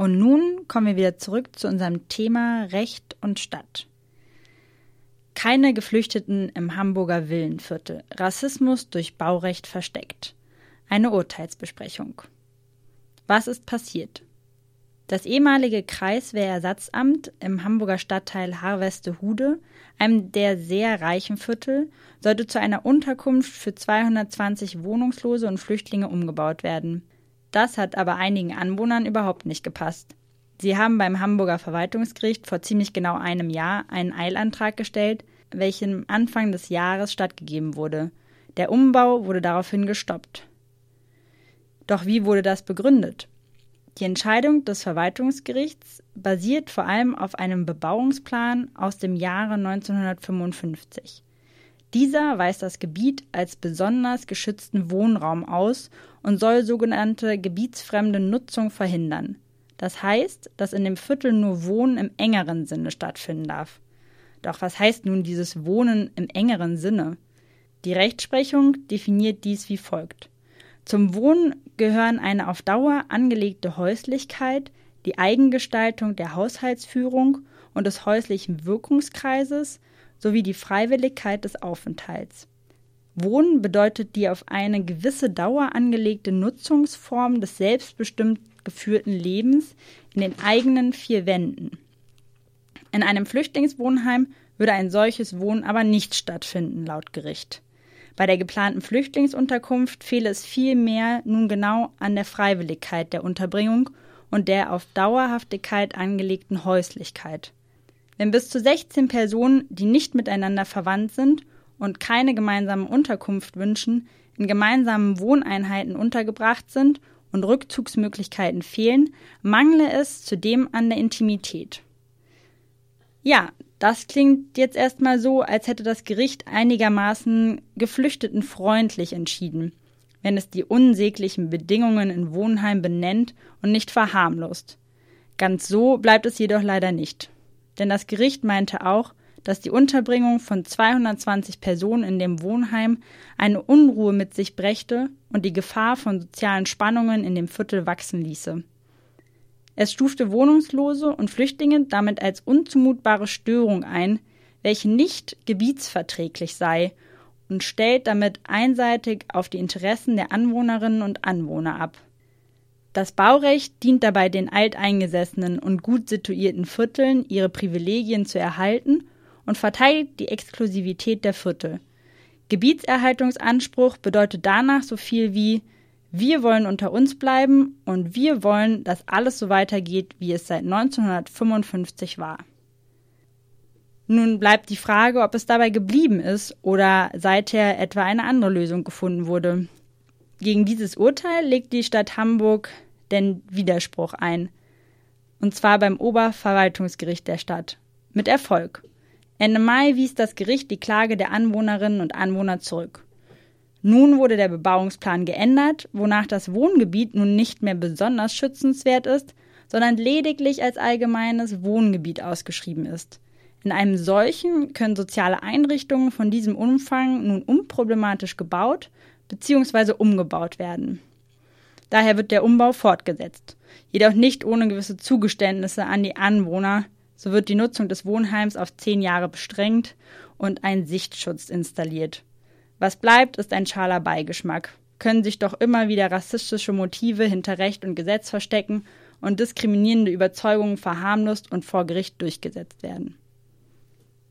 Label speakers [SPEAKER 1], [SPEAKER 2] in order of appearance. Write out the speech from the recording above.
[SPEAKER 1] Und nun kommen wir wieder zurück zu unserem Thema Recht und Stadt. Keine Geflüchteten im Hamburger Villenviertel. Rassismus durch Baurecht versteckt. Eine Urteilsbesprechung. Was ist passiert? Das ehemalige Kreiswehrersatzamt im Hamburger Stadtteil Harvestehude, einem der sehr reichen Viertel, sollte zu einer Unterkunft für 220 Wohnungslose und Flüchtlinge umgebaut werden. Das hat aber einigen Anwohnern überhaupt nicht gepasst. Sie haben beim Hamburger Verwaltungsgericht vor ziemlich genau einem Jahr einen Eilantrag gestellt, welchem Anfang des Jahres stattgegeben wurde. Der Umbau wurde daraufhin gestoppt. Doch wie wurde das begründet? Die Entscheidung des Verwaltungsgerichts basiert vor allem auf einem Bebauungsplan aus dem Jahre 1955. Dieser weist das Gebiet als besonders geschützten Wohnraum aus und soll sogenannte gebietsfremde Nutzung verhindern. Das heißt, dass in dem Viertel nur Wohnen im engeren Sinne stattfinden darf. Doch was heißt nun dieses Wohnen im engeren Sinne? Die Rechtsprechung definiert dies wie folgt. Zum Wohnen gehören eine auf Dauer angelegte Häuslichkeit, die Eigengestaltung der Haushaltsführung und des häuslichen Wirkungskreises sowie die Freiwilligkeit des Aufenthalts. Wohnen bedeutet die auf eine gewisse Dauer angelegte Nutzungsform des selbstbestimmt geführten Lebens in den eigenen vier Wänden. In einem Flüchtlingswohnheim würde ein solches Wohnen aber nicht stattfinden, laut Gericht. Bei der geplanten Flüchtlingsunterkunft fehle es vielmehr nun genau an der Freiwilligkeit der Unterbringung und der auf Dauerhaftigkeit angelegten Häuslichkeit. Wenn bis zu 16 Personen, die nicht miteinander verwandt sind und keine gemeinsame Unterkunft wünschen, in gemeinsamen Wohneinheiten untergebracht sind und Rückzugsmöglichkeiten fehlen, mangle es zudem an der Intimität. Ja, das klingt jetzt erstmal so, als hätte das Gericht einigermaßen Geflüchteten freundlich entschieden, wenn es die unsäglichen Bedingungen in Wohnheim benennt und nicht verharmlost. Ganz so bleibt es jedoch leider nicht. Denn das Gericht meinte auch, dass die Unterbringung von 220 Personen in dem Wohnheim eine Unruhe mit sich brächte und die Gefahr von sozialen Spannungen in dem Viertel wachsen ließe. Es stufte Wohnungslose und Flüchtlinge damit als unzumutbare Störung ein, welche nicht gebietsverträglich sei und stellt damit einseitig auf die Interessen der Anwohnerinnen und Anwohner ab. Das Baurecht dient dabei den alteingesessenen und gut situierten Vierteln, ihre Privilegien zu erhalten und verteidigt die Exklusivität der Viertel. Gebietserhaltungsanspruch bedeutet danach so viel wie wir wollen unter uns bleiben und wir wollen, dass alles so weitergeht, wie es seit 1955 war. Nun bleibt die Frage, ob es dabei geblieben ist oder seither etwa eine andere Lösung gefunden wurde. Gegen dieses Urteil legt die Stadt Hamburg den Widerspruch ein. Und zwar beim Oberverwaltungsgericht der Stadt. Mit Erfolg. Ende Mai wies das Gericht die Klage der Anwohnerinnen und Anwohner zurück. Nun wurde der Bebauungsplan geändert, wonach das Wohngebiet nun nicht mehr besonders schützenswert ist, sondern lediglich als allgemeines Wohngebiet ausgeschrieben ist. In einem solchen können soziale Einrichtungen von diesem Umfang nun unproblematisch gebaut bzw. umgebaut werden. Daher wird der Umbau fortgesetzt, jedoch nicht ohne gewisse Zugeständnisse an die Anwohner, so wird die Nutzung des Wohnheims auf zehn Jahre bestrengt und ein Sichtschutz installiert. Was bleibt, ist ein schaler Beigeschmack. Können sich doch immer wieder rassistische Motive hinter Recht und Gesetz verstecken und diskriminierende Überzeugungen verharmlost und vor Gericht durchgesetzt werden.